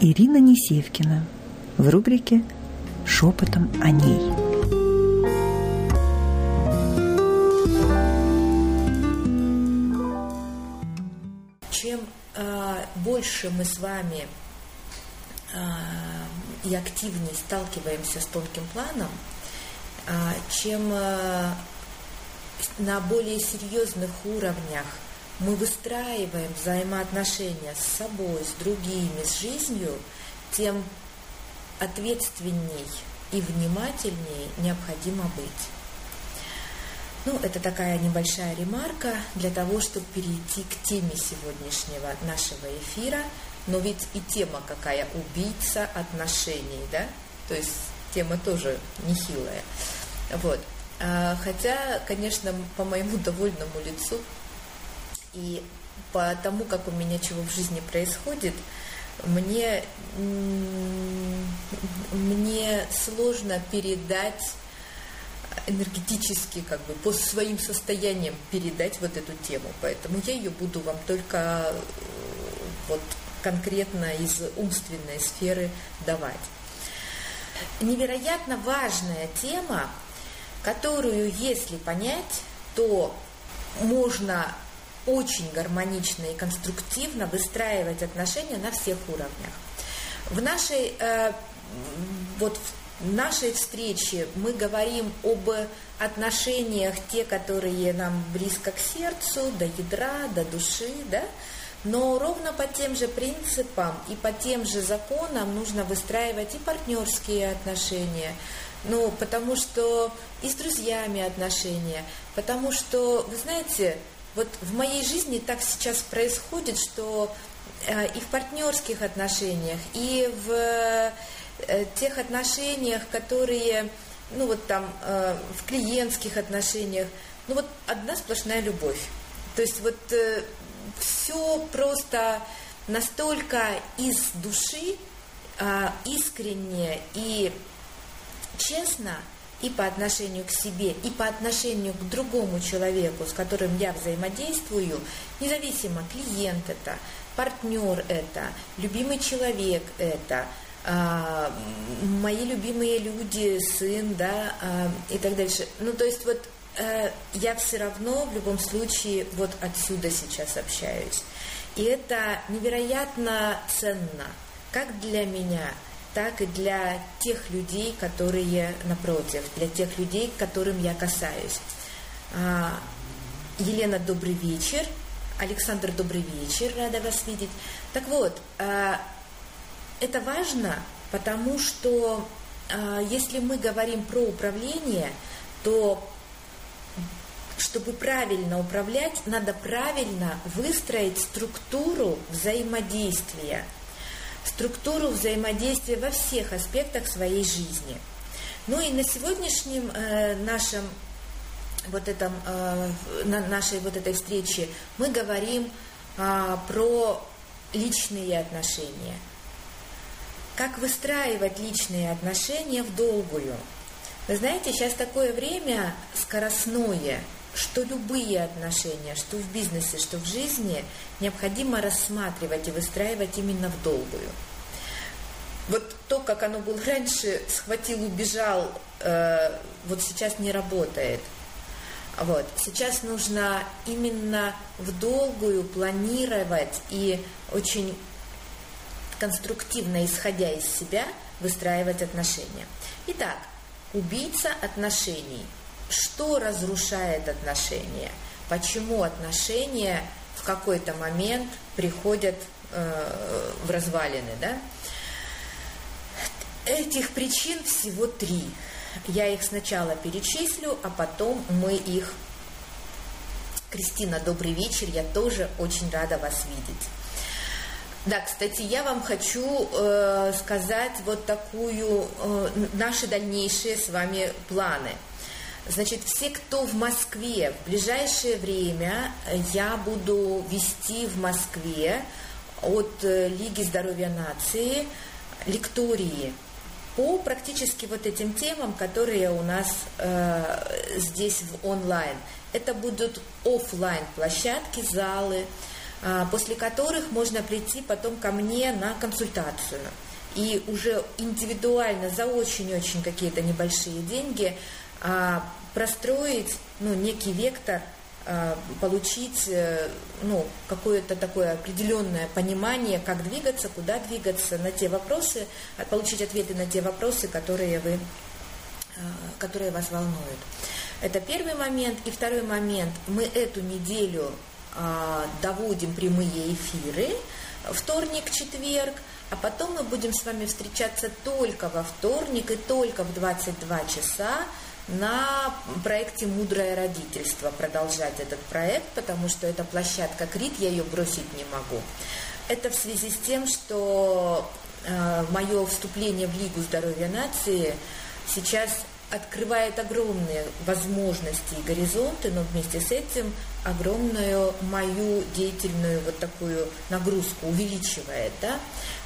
Ирина Несевкина в рубрике «Шепотом о ней». Чем э, больше мы с вами э, и активнее сталкиваемся с тонким планом, э, чем э, на более серьезных уровнях мы выстраиваем взаимоотношения с собой, с другими, с жизнью, тем ответственней и внимательней необходимо быть. Ну, это такая небольшая ремарка для того, чтобы перейти к теме сегодняшнего нашего эфира. Но ведь и тема какая – убийца отношений, да? То есть тема тоже нехилая. Вот. А, хотя, конечно, по моему довольному лицу и по тому, как у меня чего в жизни происходит, мне, мне сложно передать энергетически, как бы по своим состояниям передать вот эту тему. Поэтому я ее буду вам только э, вот конкретно из умственной сферы давать. Невероятно важная тема, которую, если понять, то можно очень гармонично и конструктивно выстраивать отношения на всех уровнях. В нашей, э, вот в нашей встрече мы говорим об отношениях, те, которые нам близко к сердцу, до ядра, до души, да, но ровно по тем же принципам и по тем же законам нужно выстраивать и партнерские отношения, ну, потому что и с друзьями отношения, потому что, вы знаете, вот в моей жизни так сейчас происходит, что э, и в партнерских отношениях, и в э, тех отношениях, которые, ну вот там, э, в клиентских отношениях, ну вот одна сплошная любовь. То есть вот все просто настолько из души, а, искренне и честно – и по отношению к себе, и по отношению к другому человеку, с которым я взаимодействую, независимо, клиент это, партнер это, любимый человек это, а, мои любимые люди, сын, да, а, и так дальше. Ну, то есть вот а, я все равно в любом случае вот отсюда сейчас общаюсь. И это невероятно ценно, как для меня – так и для тех людей, которые напротив, для тех людей, к которым я касаюсь. А, Елена, добрый вечер. Александр, добрый вечер, рада вас видеть. Так вот, а, это важно, потому что а, если мы говорим про управление, то чтобы правильно управлять, надо правильно выстроить структуру взаимодействия структуру взаимодействия во всех аспектах своей жизни. Ну и на сегодняшнем э, нашем вот этом, э, на нашей вот этой встрече мы говорим э, про личные отношения. Как выстраивать личные отношения в долгую. Вы знаете, сейчас такое время скоростное – что любые отношения, что в бизнесе, что в жизни, необходимо рассматривать и выстраивать именно в долгую. Вот то, как оно было раньше, схватил, убежал, э, вот сейчас не работает. Вот. Сейчас нужно именно в долгую планировать и очень конструктивно, исходя из себя, выстраивать отношения. Итак, убийца отношений – что разрушает отношения, почему отношения в какой-то момент приходят э, в развалины, да? Этих причин всего три. Я их сначала перечислю, а потом мы их... Кристина, добрый вечер, я тоже очень рада вас видеть. Да, кстати, я вам хочу э, сказать вот такую, э, наши дальнейшие с вами планы – Значит, все, кто в Москве, в ближайшее время я буду вести в Москве от э, Лиги здоровья нации лектории по практически вот этим темам, которые у нас э, здесь в онлайн. Это будут офлайн площадки, залы, а, после которых можно прийти потом ко мне на консультацию. И уже индивидуально за очень-очень какие-то небольшие деньги а, простроить ну, некий вектор а, получить э, ну, какое-то такое определенное понимание, как двигаться, куда двигаться, на те вопросы, получить ответы на те вопросы, которые, вы, которые вас волнуют. Это первый момент. И второй момент. Мы эту неделю а, доводим прямые эфиры, вторник, четверг, а потом мы будем с вами встречаться только во вторник и только в 22 часа на проекте «Мудрое родительство», продолжать этот проект, потому что это площадка КРИТ, я ее бросить не могу. Это в связи с тем, что э, мое вступление в Лигу здоровья нации сейчас открывает огромные возможности и горизонты, но вместе с этим огромную мою деятельную вот такую нагрузку увеличивает, да.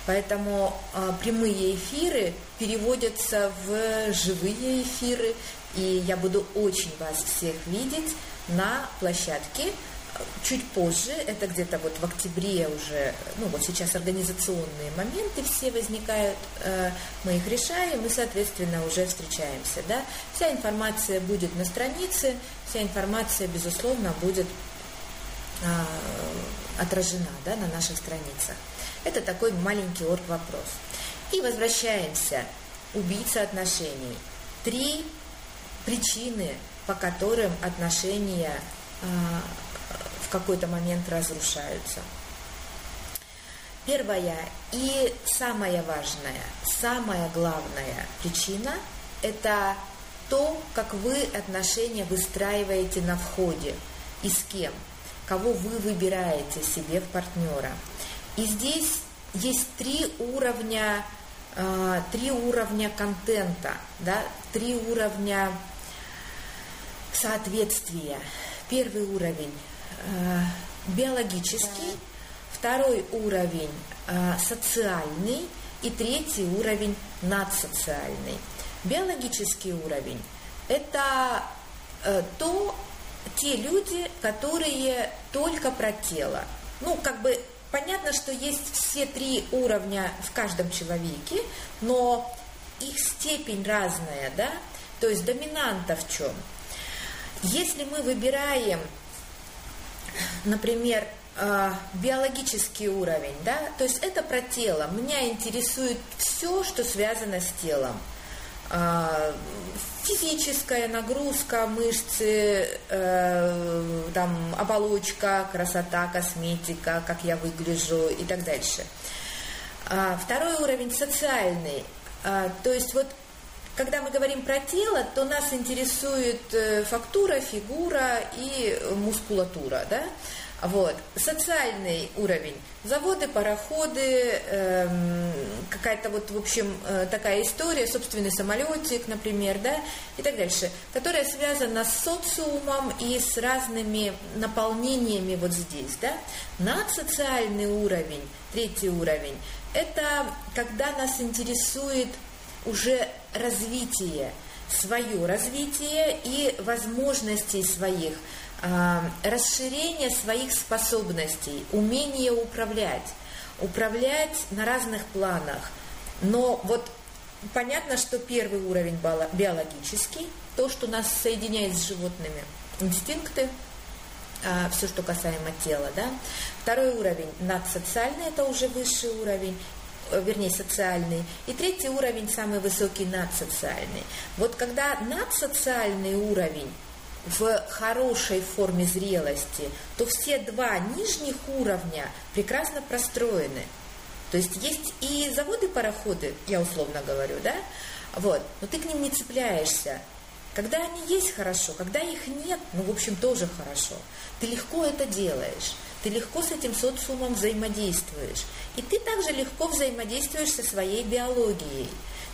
Поэтому э, прямые эфиры переводятся в живые эфиры, и я буду очень вас всех видеть на площадке чуть позже, это где-то вот в октябре уже, ну вот сейчас организационные моменты все возникают, э, мы их решаем и, соответственно, уже встречаемся, да. Вся информация будет на странице, вся информация, безусловно, будет э, отражена, да, на наших страницах. Это такой маленький орг-вопрос. И возвращаемся. Убийца отношений. Три причины, по которым отношения э, в какой-то момент разрушаются. Первая и самая важная, самая главная причина – это то, как вы отношения выстраиваете на входе и с кем, кого вы выбираете себе в партнера. И здесь есть три уровня, э, три уровня контента, да, три уровня соответствия. Первый уровень биологический, второй уровень э, социальный и третий уровень надсоциальный. Биологический уровень – это э, то, те люди, которые только про тело. Ну, как бы понятно, что есть все три уровня в каждом человеке, но их степень разная, да? То есть доминанта в чем? Если мы выбираем например, э, биологический уровень, да, то есть это про тело. Меня интересует все, что связано с телом. Э, физическая нагрузка, мышцы, э, там, оболочка, красота, косметика, как я выгляжу и так дальше. Второй уровень социальный. То есть вот когда мы говорим про тело, то нас интересует э, фактура, фигура и мускулатура, да? Вот. Социальный уровень. Заводы, пароходы, эм, какая-то вот, в общем, э, такая история, собственный самолетик, например, да, и так дальше, которая связана с социумом и с разными наполнениями вот здесь, да. Надсоциальный уровень, третий уровень, это когда нас интересует уже развитие, свое развитие и возможностей своих, э, расширение своих способностей, умение управлять, управлять на разных планах. Но вот понятно, что первый уровень биологический, то, что нас соединяет с животными, инстинкты, а, все, что касаемо тела, да. Второй уровень надсоциальный, это уже высший уровень. Э, вернее, социальный. И третий уровень, самый высокий, надсоциальный. Вот когда надсоциальный уровень в хорошей форме зрелости, то все два нижних уровня прекрасно простроены. То есть есть и заводы-пароходы, я условно говорю, да, вот, но ты к ним не цепляешься. Когда они есть хорошо, когда их нет, ну, в общем, тоже хорошо. Ты легко это делаешь. Ты легко с этим социумом взаимодействуешь. И ты также легко взаимодействуешь со своей биологией.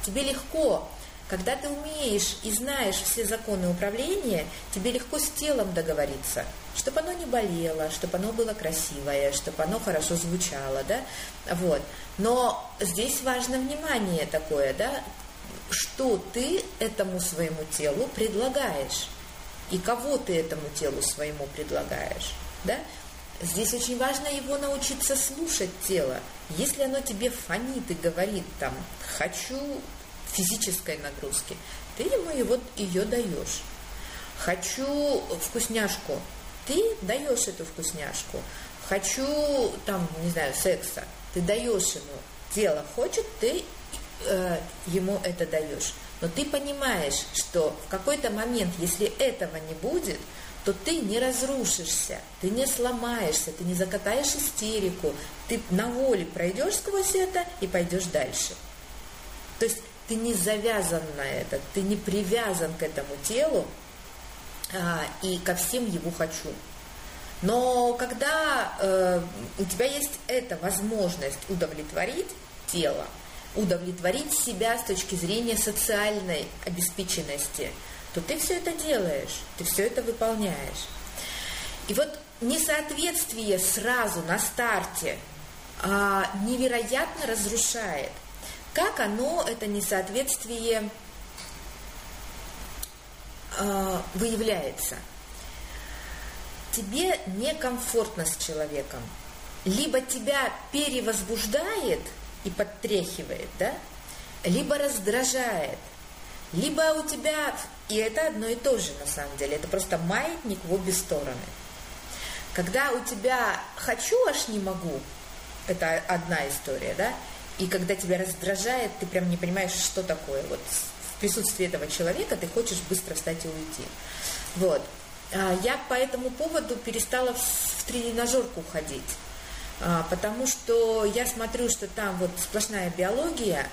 Тебе легко, когда ты умеешь и знаешь все законы управления, тебе легко с телом договориться, чтобы оно не болело, чтобы оно было красивое, чтобы оно хорошо звучало, да, вот. Но здесь важно внимание такое, да, что ты этому своему телу предлагаешь и кого ты этому телу своему предлагаешь, да. Здесь очень важно его научиться слушать тело. Если оно тебе фонит и говорит там «хочу физической нагрузки», ты ему его, ее даешь. «Хочу вкусняшку», ты даешь эту вкусняшку. «Хочу там, не знаю, секса», ты даешь ему. Тело хочет, ты э, ему это даешь. Но ты понимаешь, что в какой-то момент, если этого не будет, то ты не разрушишься, ты не сломаешься, ты не закатаешь истерику, ты на воле пройдешь сквозь это и пойдешь дальше. То есть ты не завязан на это, ты не привязан к этому телу а, и ко всем его хочу. Но когда э, у тебя есть эта возможность удовлетворить тело, удовлетворить себя с точки зрения социальной обеспеченности – то ты все это делаешь, ты все это выполняешь. И вот несоответствие сразу на старте а, невероятно разрушает. Как оно, это несоответствие, а, выявляется? Тебе некомфортно с человеком. Либо тебя перевозбуждает и подтряхивает, да? либо раздражает – либо у тебя, и это одно и то же на самом деле, это просто маятник в обе стороны. Когда у тебя хочу, аж не могу, это одна история, да, и когда тебя раздражает, ты прям не понимаешь, что такое. Вот в присутствии этого человека ты хочешь быстро встать и уйти. Вот. А я по этому поводу перестала в тренажерку ходить. А, потому что я смотрю, что там вот сплошная биология,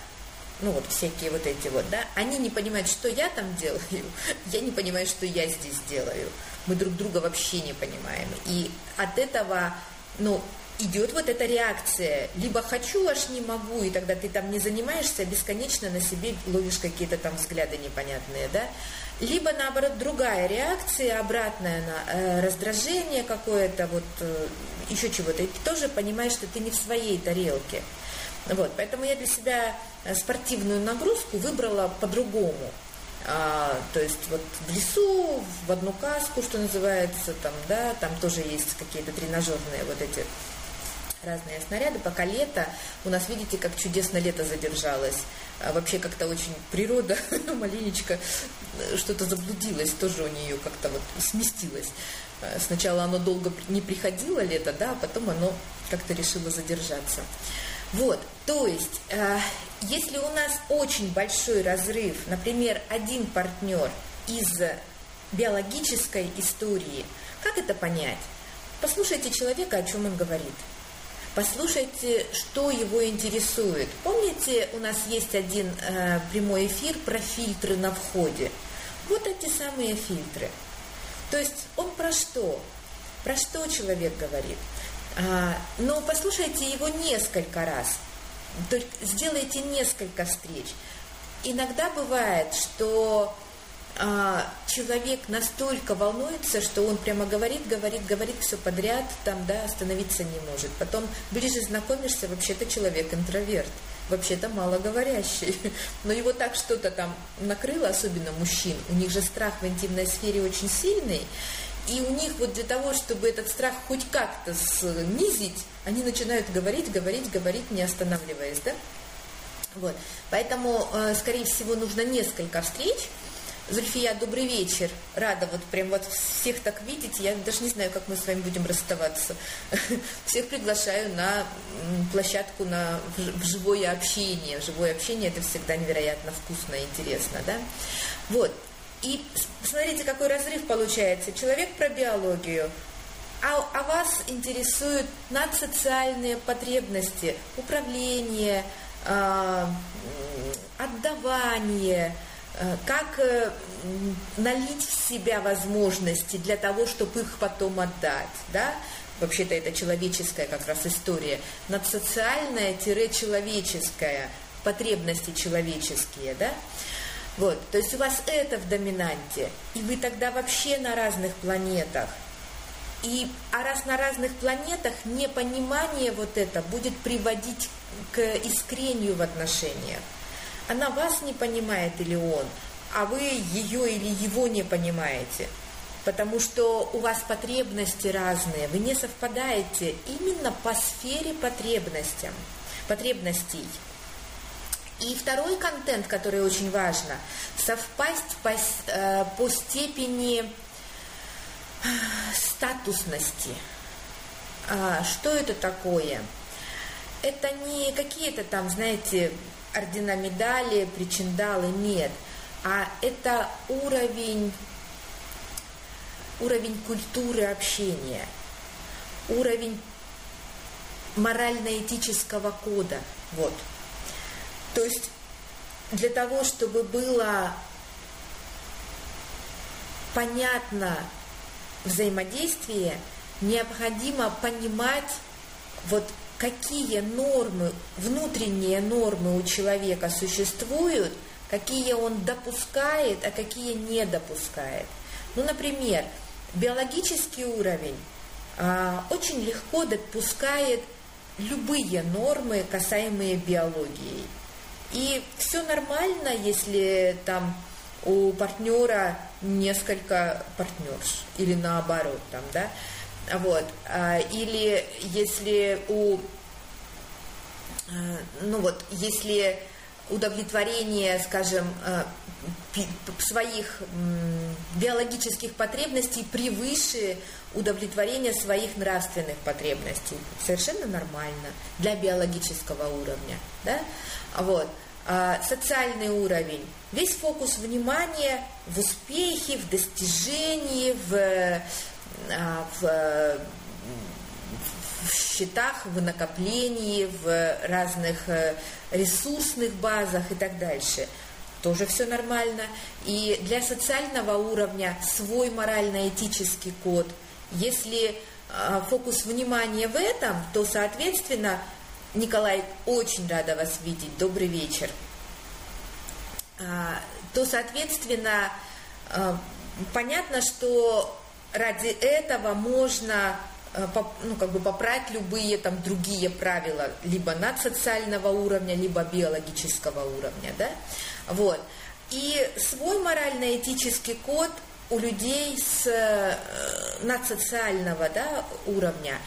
ну вот всякие вот эти вот, да, они не понимают, что я там делаю, я не понимаю, что я здесь делаю. Мы друг друга вообще не понимаем. И от этого, ну, идет вот эта реакция, либо хочу, аж не могу, и тогда ты там не занимаешься, бесконечно на себе ловишь какие-то там взгляды непонятные, да, либо наоборот другая реакция, обратная на э, раздражение какое-то, вот э, еще чего-то, и ты тоже понимаешь, что ты не в своей тарелке. Вот, поэтому я для себя э, спортивную нагрузку выбрала по-другому. А, то есть вот в лесу, в одну каску, что называется, там, да, там тоже есть какие-то тренажерные вот эти разные снаряды. Пока лето, у нас, видите, как чудесно лето задержалось. А вообще как-то очень природа маленечко э, что-то заблудилось, тоже у нее как-то вот сместилось. А, сначала оно долго не приходило лето, да, а потом оно как-то решило задержаться. Вот, то есть, э, если у нас очень большой разрыв, например, один партнер из биологической истории, как это понять? Послушайте человека, о чем он говорит. Послушайте, что его интересует. Помните, у нас есть один э, прямой эфир про фильтры на входе. Вот эти самые фильтры. То есть он про что? Про что человек говорит? А, но послушайте его несколько раз. Только сделайте несколько встреч. Иногда бывает, что а, человек настолько волнуется, что он прямо говорит, говорит, говорит все подряд, там, да, остановиться не может. Потом ближе знакомишься, вообще-то человек интроверт, вообще-то малоговорящий. Но его так что-то там накрыло, особенно мужчин. У них же страх в интимной сфере очень сильный. И у них вот для того, чтобы этот страх хоть как-то снизить, они начинают говорить, говорить, говорить, не останавливаясь, да? Вот. Поэтому, э, скорее всего, нужно несколько встреч. Зульфия, добрый вечер. Рада вот прям вот всех так видеть. Я даже не знаю, как мы с вами будем расставаться. Всех приглашаю на площадку на, в живое общение. Живое общение – это всегда невероятно вкусно и интересно, да? Вот. И смотрите, какой разрыв получается. Человек про биологию, а, а вас интересуют надсоциальные потребности, управление, э, отдавание, как э, налить в себя возможности для того, чтобы их потом отдать, да? Вообще-то это человеческая как раз история. Надсоциальная-человеческая, потребности человеческие, да? Вот, то есть у вас это в доминанте, и вы тогда вообще на разных планетах. И, а раз на разных планетах, непонимание вот это будет приводить к искрению в отношениях. Она вас не понимает или он, а вы ее или его не понимаете. потому что у вас потребности разные, вы не совпадаете именно по сфере потребностям, потребностей. И второй контент, который очень важно, совпасть по, э, по степени э, статусности. А, что это такое? Это не какие-то там, знаете, ордена медали, причиндалы, нет. А это уровень, уровень культуры общения, уровень морально-этического кода. Вот. То есть для того, чтобы было понятно взаимодействие, необходимо понимать вот какие нормы, внутренние нормы у человека существуют, какие он допускает, а какие не допускает. Ну, например, биологический уровень а, очень легко допускает любые нормы, касаемые биологии. И все нормально, если там у партнера несколько партнерш или наоборот там, да, вот, а, или если у, а, ну вот, если удовлетворение, скажем, а, своих биологических потребностей превыше удовлетворения своих нравственных потребностей. Совершенно нормально для биологического уровня. Да? Вот. А социальный уровень. Весь фокус внимания в успехе, в достижении, в, в, в счетах, в накоплении, в разных э, ресурсных базах и так дальше – тоже все нормально. И для социального уровня свой морально-этический код. Если э, фокус внимания в этом, то, соответственно, Николай, очень рада вас видеть. Добрый вечер. А, то, соответственно, понятно, что ради этого можно Э, ну, как бы попрать любые там другие правила, либо надсоциального уровня, либо биологического уровня, да, вот. И свой морально-этический код у людей с э, надсоциального да, уровня.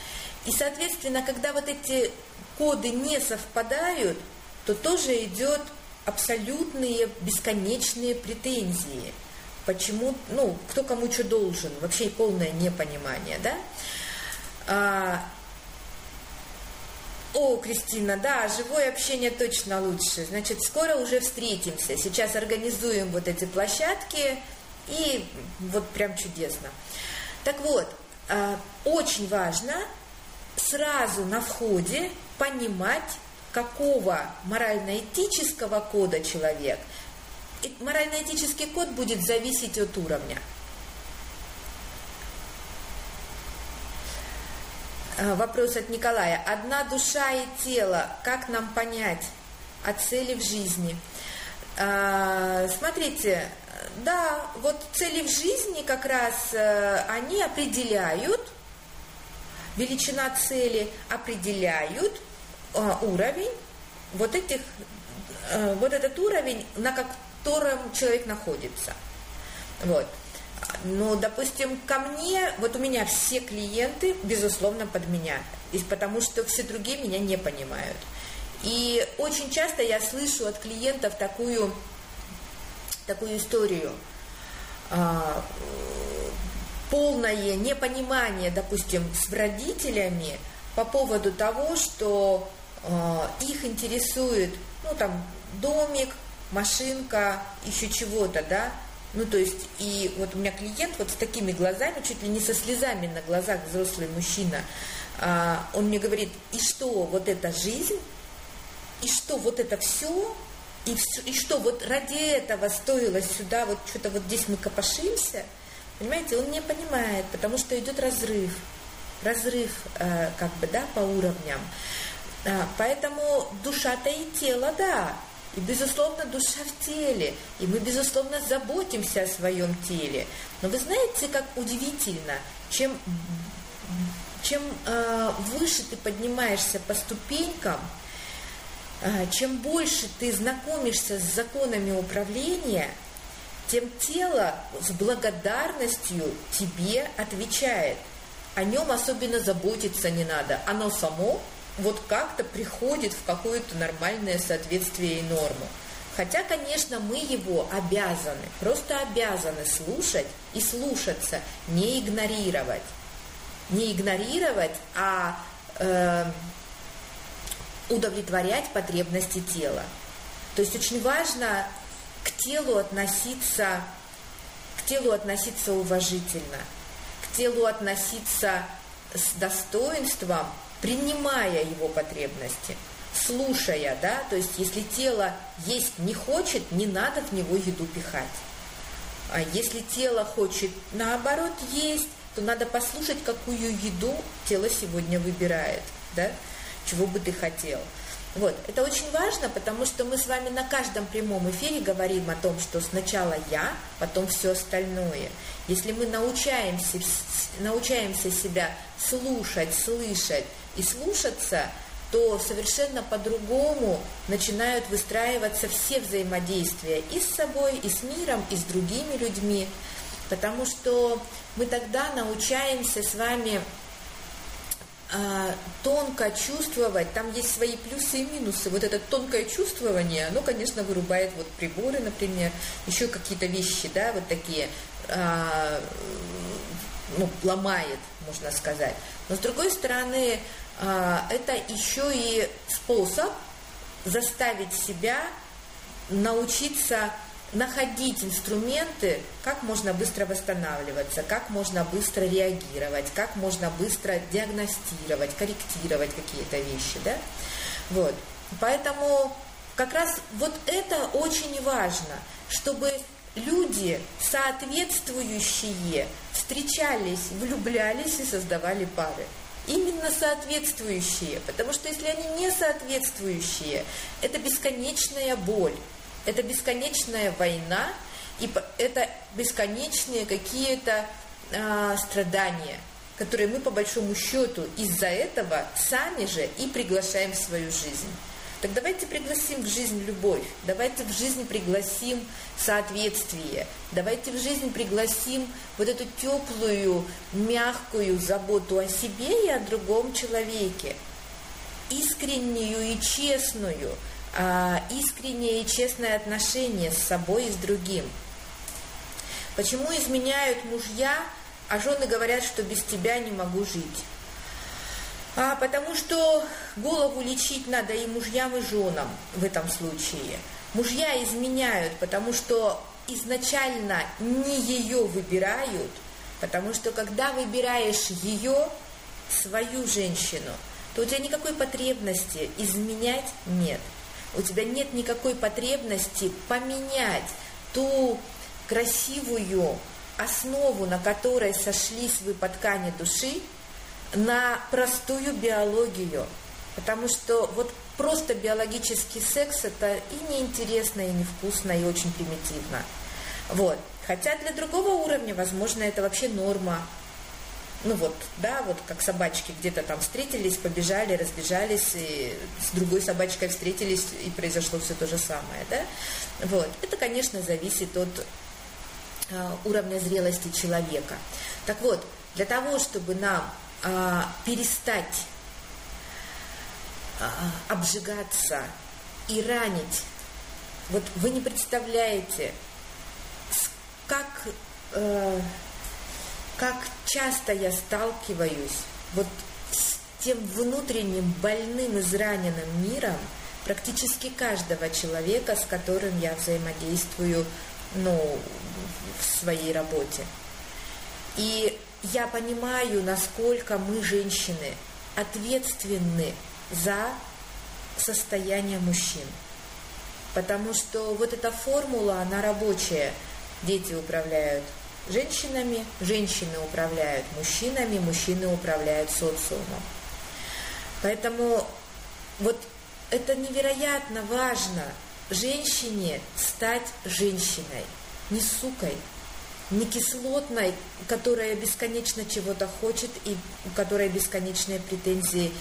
И, соответственно, когда вот эти коды не совпадают, то тоже идет абсолютные бесконечные претензии. Почему, ну, кто кому что должен, вообще полное непонимание, да? А, о, Кристина, да, живое общение точно лучше. Значит, скоро уже встретимся. Сейчас организуем вот эти площадки, и вот прям чудесно. Так вот, а, очень важно сразу на входе понимать, какого морально-этического кода человек. Морально-этический код будет зависеть от уровня. Э, вопрос от Николая. Одна душа и тело. Как нам понять о цели в жизни? Э, смотрите, да, вот цели в жизни как раз э, они определяют, величина цели определяют уровень вот этих, вот этот уровень, на котором человек находится. Вот. Ну, допустим, ко мне, вот у меня все клиенты, безусловно, под меня, потому что все другие меня не понимают. И очень часто я слышу от клиентов такую, такую историю. А, полное непонимание, допустим, с родителями по поводу того, что а, их интересует, ну, там, домик, машинка, еще чего-то, да, ну, то есть, и вот у меня клиент вот с такими глазами, чуть ли не со слезами на глазах, взрослый мужчина, а, он мне говорит, и что вот эта жизнь, и что вот это все, и, все, и что вот ради этого стоило сюда, вот что-то вот здесь мы копошимся, понимаете, он не понимает, потому что идет разрыв, разрыв, э, как бы, да, по уровням. А, поэтому душа-то и тело, да, и, безусловно, душа в теле. И мы, безусловно, заботимся о своем теле. Но вы знаете, как удивительно, чем, чем э, выше ты поднимаешься по ступенькам, э, чем больше ты знакомишься с законами управления, тем тело с благодарностью тебе отвечает. О нем особенно заботиться не надо. Оно само вот как-то приходит в какое-то нормальное соответствие и норму. Хотя, конечно, мы его обязаны, просто обязаны слушать и слушаться, не игнорировать. Не игнорировать, а э, удовлетворять потребности тела. То есть очень важно к телу относиться, к телу относиться уважительно, к телу относиться с достоинством, принимая его потребности – слушая, да, то есть если тело есть не хочет, не надо в него еду пихать. А если тело хочет наоборот есть, то надо послушать, какую еду тело сегодня выбирает, да, чего бы ты хотел. Вот, это очень важно, потому что мы с вами на каждом прямом эфире говорим о том, что сначала я, потом все остальное. Если мы научаемся, научаемся себя слушать, слышать и слушаться – то совершенно по-другому начинают выстраиваться все взаимодействия и с собой, и с миром, и с другими людьми, потому что мы тогда научаемся с вами а, тонко чувствовать, там есть свои плюсы и минусы. Вот это тонкое чувствование, оно, конечно, вырубает вот приборы, например, еще какие-то вещи, да, вот такие, а, ну, ломает, можно сказать. Но с другой стороны, а, это еще и способ заставить себя научиться находить инструменты, как можно быстро восстанавливаться, как можно быстро реагировать, как можно быстро диагностировать, корректировать какие-то вещи, да? Вот. Поэтому как раз вот это очень важно, чтобы люди, соответствующие, встречались, влюблялись и создавали пары именно соответствующие, потому что если они не соответствующие, это бесконечная боль, это бесконечная война, и это бесконечные какие-то а, страдания, которые мы по большому счету из-за этого сами же и приглашаем в свою жизнь. Так давайте пригласим в жизнь любовь, давайте в жизнь пригласим соответствие, давайте в жизнь пригласим вот эту теплую, мягкую заботу о себе и о другом человеке, искреннюю и честную, а, искреннее и честное отношение с собой и с другим. Почему изменяют мужья, а жены говорят, что без тебя не могу жить? А, потому что голову лечить надо и мужьям, и женам в этом случае. Мужья изменяют, потому что изначально не ее выбирают, потому что когда выбираешь ее, свою женщину, то у тебя никакой потребности изменять нет. У тебя нет никакой потребности поменять ту красивую основу, на которой сошлись вы по ткани души, на простую биологию. Потому что вот просто биологический секс это и неинтересно, и невкусно, и очень примитивно. Вот. Хотя для другого уровня, возможно, это вообще норма. Ну вот, да, вот как собачки где-то там встретились, побежали, разбежались, и с другой собачкой встретились, и произошло все то же самое, да. Вот. Это, конечно, зависит от э, уровня зрелости человека. Так вот, для того, чтобы нам а, перестать а, обжигаться и ранить. Вот вы не представляете, как, э, как часто я сталкиваюсь вот с тем внутренним больным, израненным миром практически каждого человека, с которым я взаимодействую ну, в своей работе. И я понимаю, насколько мы, женщины, ответственны за состояние мужчин. Потому что вот эта формула, она рабочая. Дети управляют женщинами, женщины управляют мужчинами, мужчины управляют социумом. Поэтому вот это невероятно важно женщине стать женщиной, не сукой, не кислотной, которая бесконечно чего-то хочет и у которой бесконечные претензии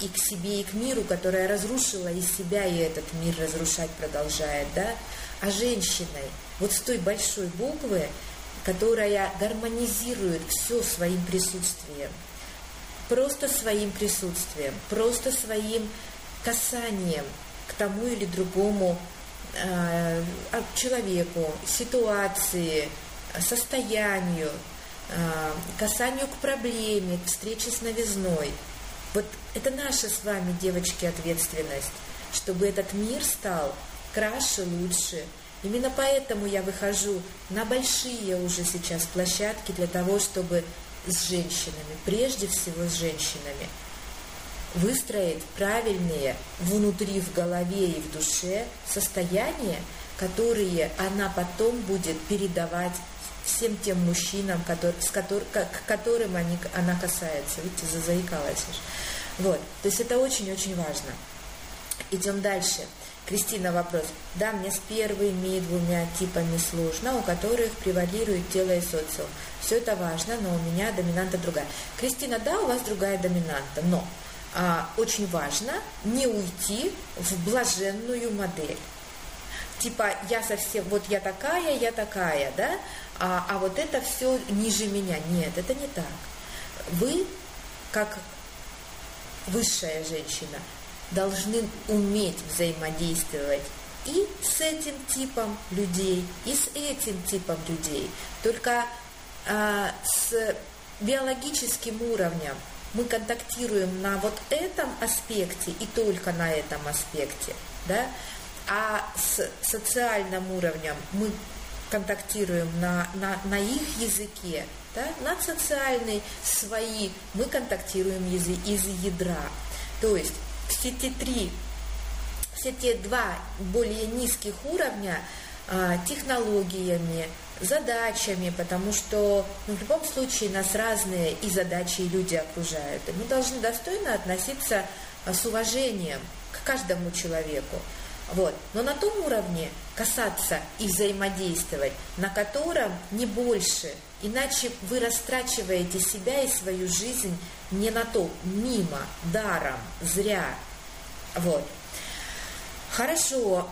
и к себе, и к миру, которая разрушила и себя, и этот мир разрушать продолжает, да, а женщиной, вот с той большой буквы, которая гармонизирует все своим присутствием, просто своим присутствием, просто своим касанием к тому или другому э, человеку, ситуации, состоянию, э, касанию к проблеме, к встрече с новизной. Вот это наша с вами, девочки, ответственность, чтобы этот мир стал краше, лучше. Именно поэтому я выхожу на большие уже сейчас площадки для того, чтобы с женщинами, прежде всего с женщинами, выстроить правильные внутри, в голове и в душе состояния, которые она потом будет передавать всем тем мужчинам, который, с котор, к которым они, она касается. Видите, зазаикалась. Вот. То есть это очень-очень важно. Идем дальше. Кристина, вопрос. Да, мне с первыми двумя типами сложно, у которых превалирует тело и социум. Все это важно, но у меня доминанта другая. Кристина, да, у вас другая доминанта, но а, очень важно не уйти в блаженную модель. Типа, я совсем, вот я такая, я такая, да, а, а вот это все ниже меня. Нет, это не так. Вы, как высшая женщина, должны уметь взаимодействовать и с этим типом людей, и с этим типом людей. Только а, с биологическим уровнем мы контактируем на вот этом аспекте и только на этом аспекте, да, а с социальным уровнем мы контактируем на, на, на их языке, да, на социальный свои мы контактируем из, из ядра. То есть все те три, все те два более низких уровня а, технологиями, задачами, потому что ну, в любом случае нас разные и задачи, и люди окружают. И мы должны достойно относиться а, с уважением к каждому человеку. Вот. Но на том уровне касаться и взаимодействовать, на котором не больше, иначе вы растрачиваете себя и свою жизнь не на то, мимо, даром, зря. Вот. Хорошо.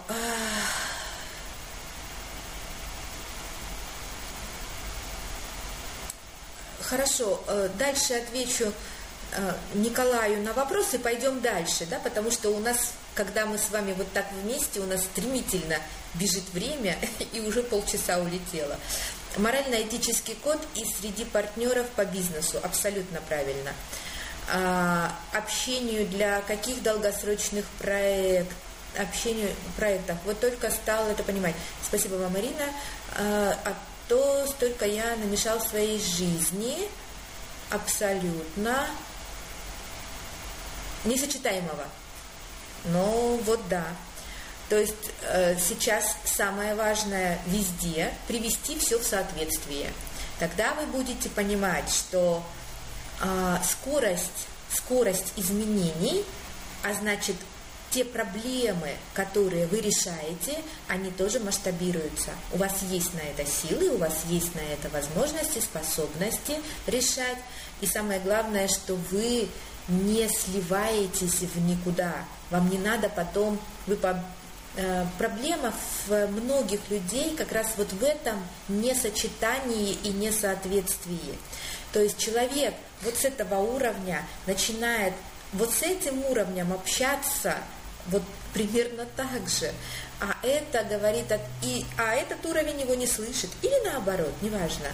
Хорошо, э, дальше отвечу Николаю на вопросы, пойдем дальше, да, потому что у нас, когда мы с вами вот так вместе, у нас стремительно бежит время, и уже полчаса улетело. Морально-этический код и среди партнеров по бизнесу, абсолютно правильно. А, общению для каких долгосрочных проектов, общению проектов. Вот только стал это понимать. Спасибо вам, Марина. А, а то столько я намешал в своей жизни абсолютно несочетаемого. Но вот да. То есть э, сейчас самое важное везде привести все в соответствие. Тогда вы будете понимать, что э, скорость, скорость изменений, а значит те проблемы, которые вы решаете, они тоже масштабируются. У вас есть на это силы, у вас есть на это возможности, способности решать. И самое главное, что вы не сливаетесь в никуда. Вам не надо потом, вы по, э, проблема в многих людей как раз вот в этом несочетании и несоответствии. То есть человек вот с этого уровня начинает вот с этим уровнем общаться вот примерно так же. А это говорит, и, а этот уровень его не слышит. Или наоборот, неважно.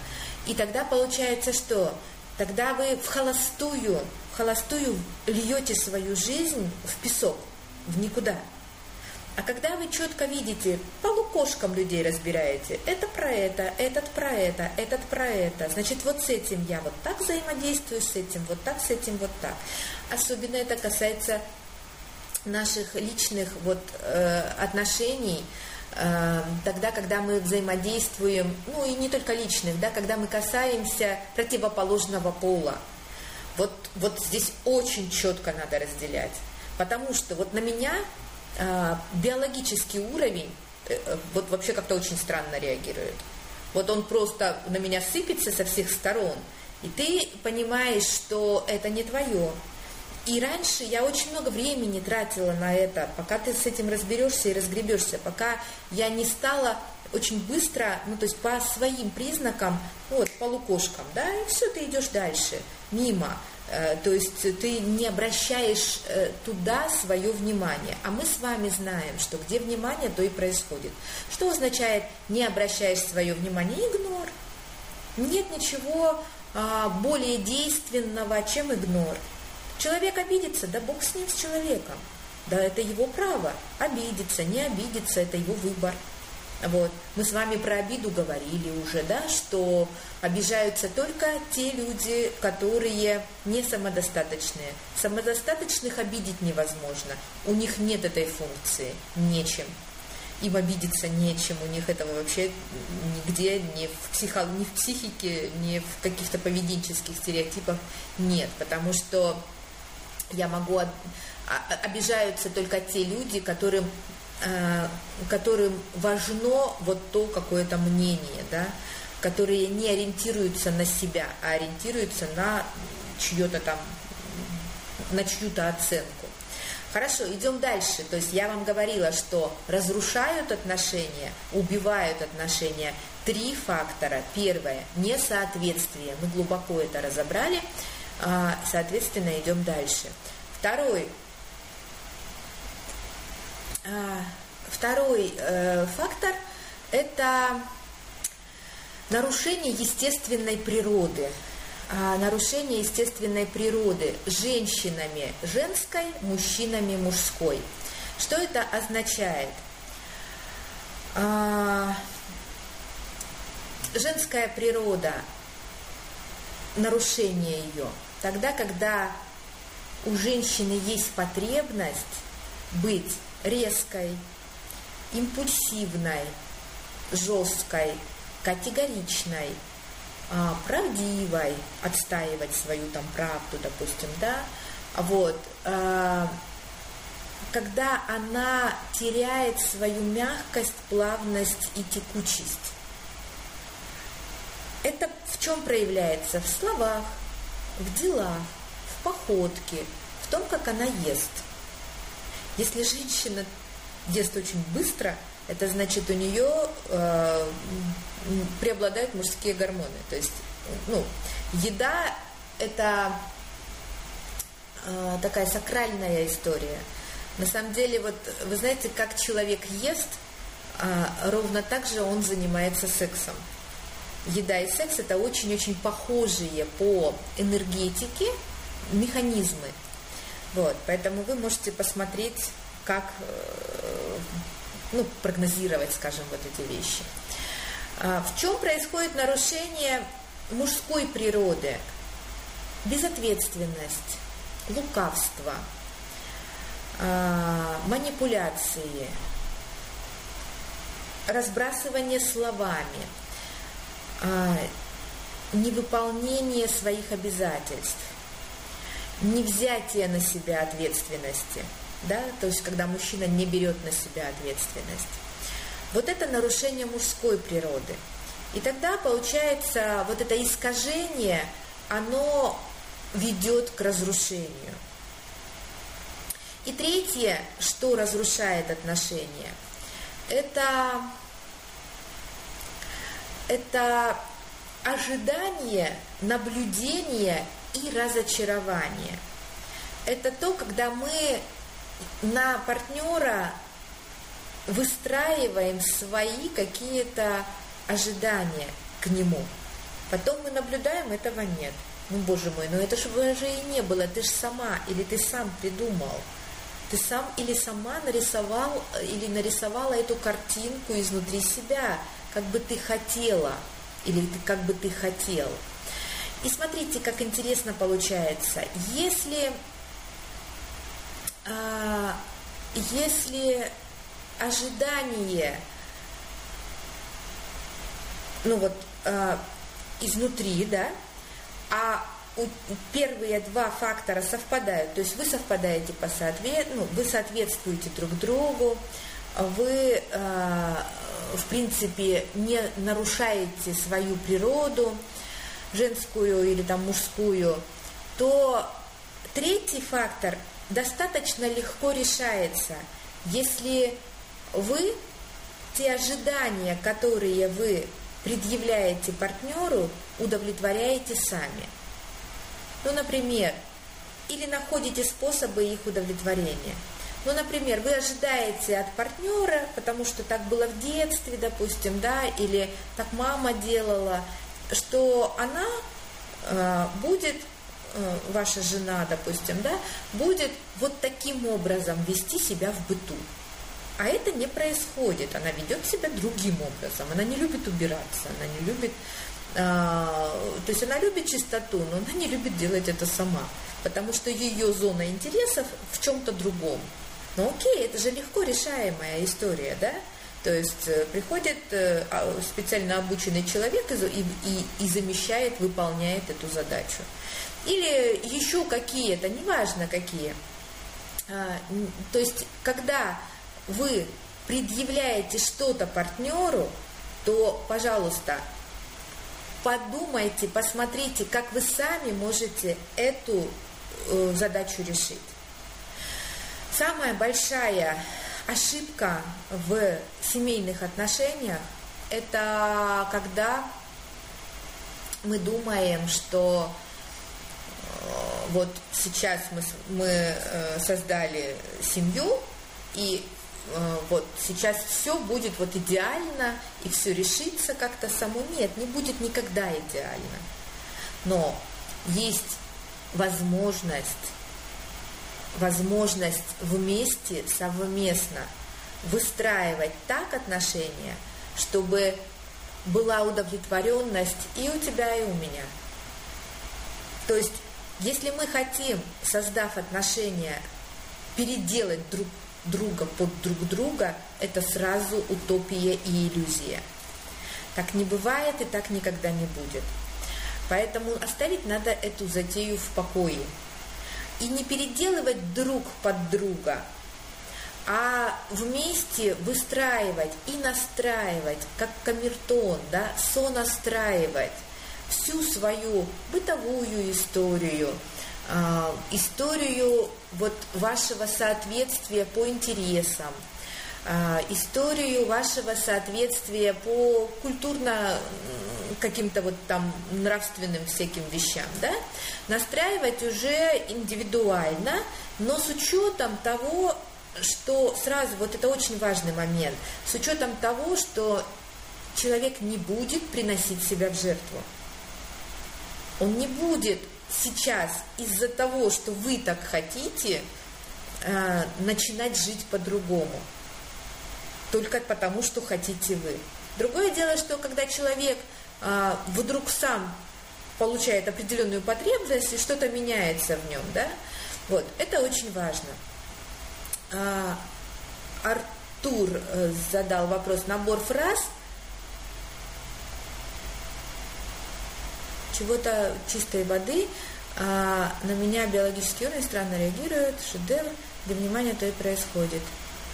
И тогда получается что? Тогда вы в холостую, холостую льете свою жизнь в песок, в никуда. А когда вы четко видите, по лукошкам людей разбираете, это про это, этот про это, этот про это, значит, вот с этим я вот так взаимодействую, с этим вот так, с этим вот так. Особенно это касается наших личных вот, э, отношений, э, тогда, когда мы взаимодействуем, ну и не только личных, да, когда мы касаемся противоположного пола. Вот, вот здесь очень четко надо разделять. Потому что вот на меня э, биологический уровень э, э вот вообще как-то очень странно реагирует. Вот он просто на меня сыпется со всех сторон, и ты понимаешь, что это не твое, И раньше я очень много времени тратила на это, пока ты с этим разберешься и разгребешься, пока я не стала очень быстро, ну то есть по своим признакам, вот по лукошкам, да, и все, ты идешь дальше, мимо. Э, то есть ты не обращаешь э, туда свое внимание. А мы с вами знаем, что где внимание, то и происходит. Что означает не обращаешь свое внимание? Игнор. Нет ничего а, более действенного, чем игнор. Человек обидится, да Бог с ним, с человеком. Да это его право. Обидеться, не обидеться, это его выбор. Вот. Мы с вами про обиду говорили уже, да, что обижаются только те люди, которые не самодостаточные. Самодостаточных обидеть невозможно. У них нет этой функции, нечем. Им обидеться нечем, у них этого вообще нигде, ни в, психо, ни в психике, ни в каких-то поведенческих стереотипах нет. Потому что я могу... Обижаются только те люди, которым которым важно вот то какое-то мнение, да, которые не ориентируются на себя, а ориентируются на чье-то там, на чью-то оценку. Хорошо, идем дальше. То есть я вам говорила, что разрушают отношения, убивают отношения три фактора. Первое – несоответствие. Мы глубоко это разобрали. А, соответственно, идем дальше. Второй второй э, фактор – это нарушение естественной природы. А, нарушение естественной природы женщинами женской, мужчинами мужской. Что это означает? А, женская природа, нарушение ее, тогда, когда у женщины есть потребность быть резкой, импульсивной, жесткой, категоричной, а, правдивой, отстаивать свою там правду, допустим, да, вот, а, когда она теряет свою мягкость, плавность и текучесть. Это в чем проявляется? В словах, в делах, в походке, в том, как она ест – если женщина ест очень быстро, это значит у нее э, преобладают мужские гормоны. То есть, ну, еда это э, такая сакральная история. На самом деле, вот вы знаете, как человек ест, э, ровно так же он занимается сексом. Еда и секс это очень-очень похожие по энергетике механизмы. Вот, поэтому вы можете посмотреть, как э, ну, прогнозировать, скажем, вот эти вещи. А, в чем происходит нарушение мужской природы? Безответственность, лукавство, а, манипуляции, разбрасывание словами, а, невыполнение своих обязательств не взятие на себя ответственности, да, то есть когда мужчина не берет на себя ответственность. Вот это нарушение мужской природы. И тогда получается вот это искажение, оно ведет к разрушению. И третье, что разрушает отношения, это, это ожидание, наблюдение и разочарование. Это то, когда мы на партнера выстраиваем свои какие-то ожидания к нему. Потом мы наблюдаем, этого нет. Ну, боже мой, ну это же уже и не было, ты же сама, или ты сам придумал. Ты сам или сама нарисовал, или нарисовала эту картинку изнутри себя, как бы ты хотела, или как бы ты хотел. И смотрите, как интересно получается. Если, а, если ожидание, ну вот, а, изнутри, да, а первые два фактора совпадают, то есть вы совпадаете по соответ, ну, вы соответствуете друг другу, вы, э, в принципе, не нарушаете свою природу, женскую или там мужскую, то Третий фактор достаточно легко решается, если вы те ожидания, которые вы предъявляете партнеру, удовлетворяете сами. Ну, например, или находите способы их удовлетворения. Ну, например, вы ожидаете от партнера, потому что так было в детстве, допустим, да, или так мама делала, что она э, будет, э, ваша жена, допустим, да, будет вот таким образом вести себя в быту. А это не происходит. Она ведет себя другим образом. Она не любит убираться, она не любит... А, то есть она любит чистоту, но она не любит делать это сама. Потому что ее зона интересов в чем-то другом. Ну окей, это же легко решаемая история, да? То есть э, приходит э, а, специально обученный человек и, и, и замещает, выполняет эту задачу. Или еще какие-то, неважно какие. А, то есть, когда вы предъявляете что-то партнеру, то, пожалуйста, подумайте, посмотрите, как вы сами можете эту э, задачу решить. Самая большая ошибка в семейных отношениях – это когда мы думаем, что э, вот сейчас мы, мы э, создали семью, и Э, вот сейчас все будет вот идеально и все решится как-то само. Нет, не будет никогда идеально. Но есть возможность, возможность вместе, совместно выстраивать так отношения, чтобы была удовлетворенность и у тебя, и у меня. То есть, если мы хотим, создав отношения, переделать друг друга под друг друга, это сразу утопия и иллюзия. Так не бывает и так никогда не будет. Поэтому оставить надо эту затею в покое. И не переделывать друг под друга, а вместе выстраивать и настраивать, как камертон, да, сонастраивать всю свою бытовую историю, а, историю вот вашего соответствия по интересам, историю вашего соответствия по культурно каким-то вот там нравственным всяким вещам, да, настраивать уже индивидуально, но с учетом того, что сразу, вот это очень важный момент, с учетом того, что человек не будет приносить себя в жертву. Он не будет сейчас из-за того, что вы так хотите, э, начинать жить по-другому. Только потому, что хотите вы. Другое дело, что когда человек э, вдруг сам получает определенную потребность, и что-то меняется в нем, да, вот, это очень важно. А, Артур э, задал вопрос, набор фраз – чего-то чистой воды, а на меня биологические органы странно реагируют, шедевр, для внимания то и происходит.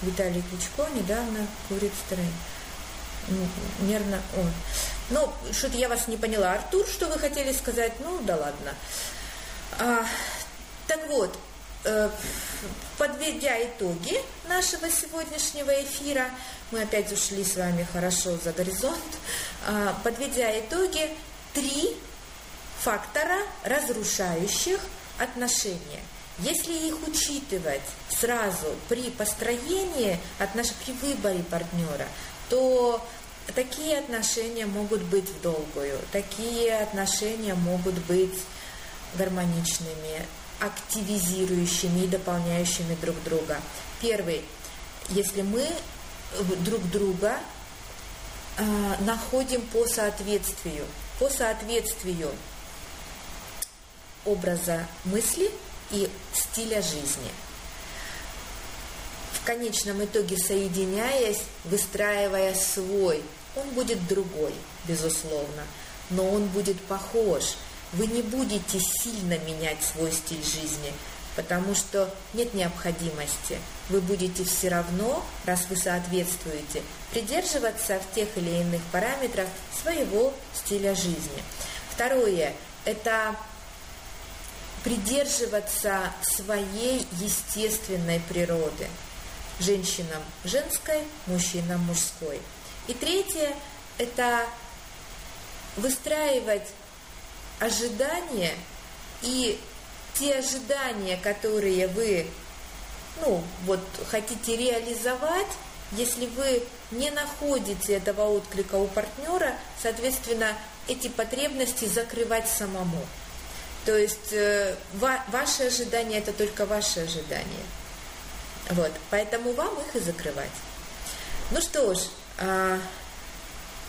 Виталий Кличко недавно курит стрейн. Нервно. О. Ну, что-то я вас не поняла. Артур, что вы хотели сказать? Ну, да ладно. А, так вот, э, подведя итоги нашего сегодняшнего эфира, мы опять ушли с вами хорошо за горизонт, а, подведя итоги, три фактора, разрушающих отношения. Если их учитывать сразу при построении, при выборе партнера, то такие отношения могут быть в долгую, такие отношения могут быть гармоничными, активизирующими и дополняющими друг друга. Первый, если мы друг друга э, находим по соответствию, по соответствию образа мысли и стиля жизни. В конечном итоге соединяясь, выстраивая свой, он будет другой, безусловно, но он будет похож. Вы не будете сильно менять свой стиль жизни, потому что нет необходимости. Вы будете все равно, раз вы соответствуете, придерживаться в тех или иных параметрах своего стиля жизни. Второе – это придерживаться своей естественной природы. Женщинам женской, мужчинам мужской. И третье – это выстраивать ожидания и те ожидания, которые вы ну, вот, хотите реализовать, если вы не находите этого отклика у партнера, соответственно, эти потребности закрывать самому. То есть э, ва- ваши ожидания это только ваши ожидания. Вот, поэтому вам их и закрывать. Ну что ж, а,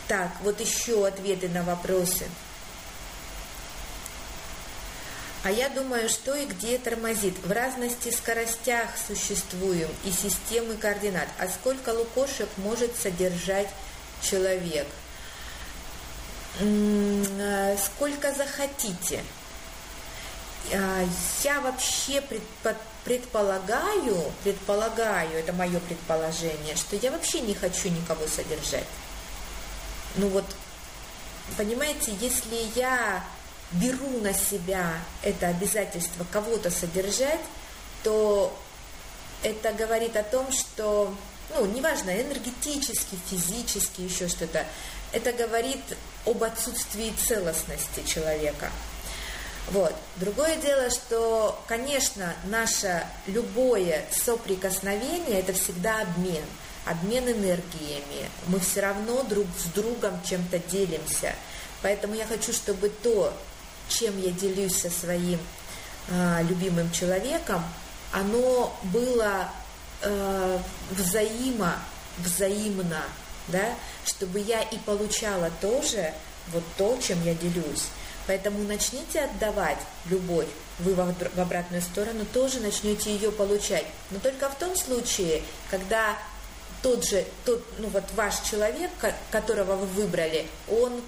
так, вот еще ответы на вопросы. А я думаю, что и где тормозит. В разности скоростях существуем и системы координат. А сколько лукошек может содержать человек? Э, сколько захотите. А, я вообще предполагаю, предполагаю, это мое предположение, что я вообще не хочу никого содержать. Ну вот, понимаете, если я беру на себя это обязательство кого-то содержать, то это говорит о том, что, ну, неважно, энергетически, физически, еще что-то, это говорит об отсутствии целостности человека. Вот. Другое дело, что, конечно, наше любое соприкосновение – это всегда обмен, обмен энергиями. Мы все равно друг с другом чем-то делимся. Поэтому я хочу, чтобы то, чем я делюсь со своим э, любимым человеком, оно было э, взаимо, взаимно, да, чтобы я и получала тоже вот то, чем я делюсь. Поэтому начните отдавать любовь, вы в обратную сторону тоже начнете ее получать. Но только в том случае, когда тот же, тот, ну вот ваш человек, которого вы выбрали, он,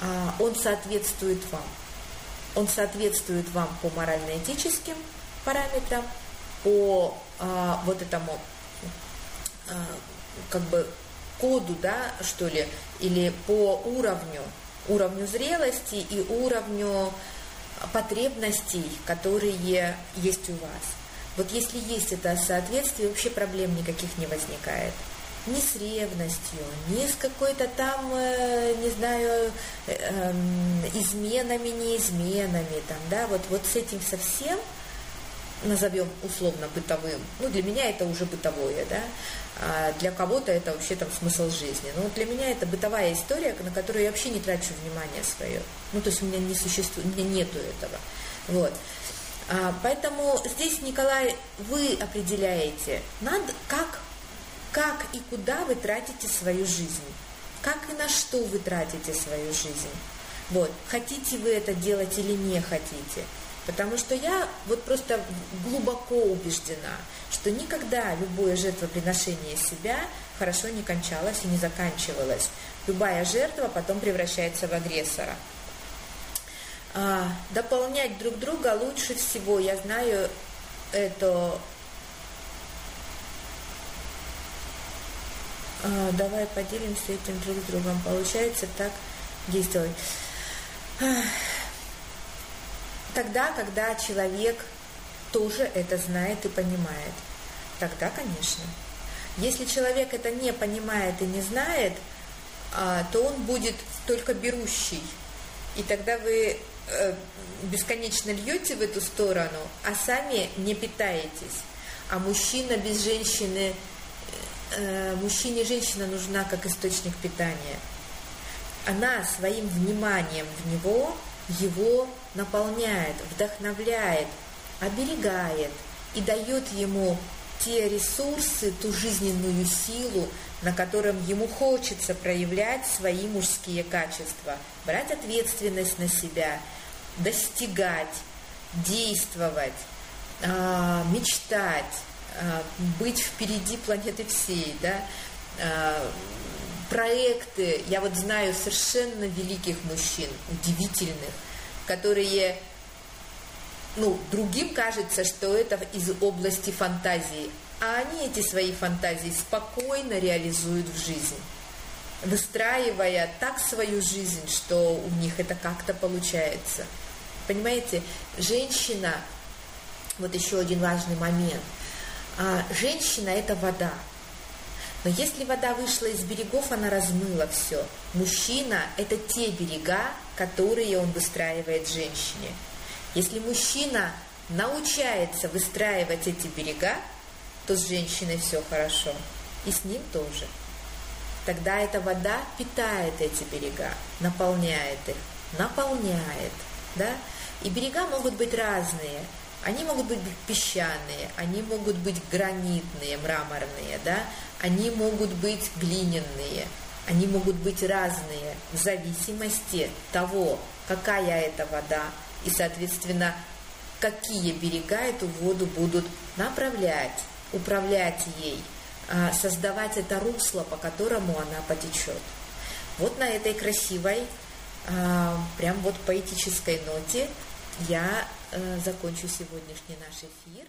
а, он соответствует вам. Он соответствует вам по морально-этическим параметрам, по а, вот этому а, как бы коду, да, что ли, или по уровню, уровню зрелости и уровню потребностей, которые есть у вас. Вот если есть это соответствие, вообще проблем никаких не возникает ни с ревностью, ни с какой-то там, э, не знаю, эм, изменами, не изменами, там, да, вот, вот с этим совсем, назовем условно бытовым, ну, для меня это уже бытовое, да, для кого-то это вообще там смысл жизни. Но для меня это бытовая история, на которую я вообще не трачу внимание свое. Ну, то есть у меня не существует, у меня нету этого. Вот. А, поэтому здесь, Николай, вы определяете, надо, как как и куда вы тратите свою жизнь, как и на что вы тратите свою жизнь. Вот, хотите вы это делать или не хотите. Потому что я вот просто глубоко убеждена, что никогда любое жертвоприношение себя хорошо не кончалось и не заканчивалось. Любая жертва потом превращается в агрессора. А, дополнять друг друга лучше всего, я знаю это а, давай поделимся этим друг с другом. Получается так действовать. Тогда, когда человек тоже это знает и понимает, тогда, конечно. Если человек это не понимает и не знает, а, то он будет только берущий. И тогда вы э, бесконечно льете в эту сторону, а сами не питаетесь. А мужчина без женщины э, мужчине женщина нужна как источник питания. Она своим вниманием в него его наполняет, вдохновляет, оберегает и дает ему те ресурсы, ту жизненную силу, на котором ему хочется проявлять свои мужские качества, брать ответственность на себя, достигать, действовать, а, мечтать, Э, быть впереди планеты всей, да, э, проекты, я вот знаю совершенно великих мужчин, удивительных, которые, ну, другим кажется, что это из области фантазии, а они эти свои фантазии спокойно реализуют в жизнь, выстраивая так свою жизнь, что у них это как-то получается. Понимаете, женщина, вот еще один важный момент. А, женщина – это вода. Но если вода вышла из берегов, она размыла все. Мужчина – это те берега, которые он выстраивает женщине. Если мужчина научается выстраивать эти берега, то с женщиной все хорошо. И с ним тоже. Тогда эта вода питает эти берега, наполняет их, наполняет. Да? И берега могут быть разные. Они могут быть песчаные, они могут быть гранитные, мраморные, да? они могут быть глиняные, они могут быть разные в зависимости того, какая это вода, и, соответственно, какие берега эту воду будут направлять, управлять ей, а, создавать это русло, по которому она потечет. Вот на этой красивой, а, прям вот поэтической ноте я закончу сегодняшний наш эфир.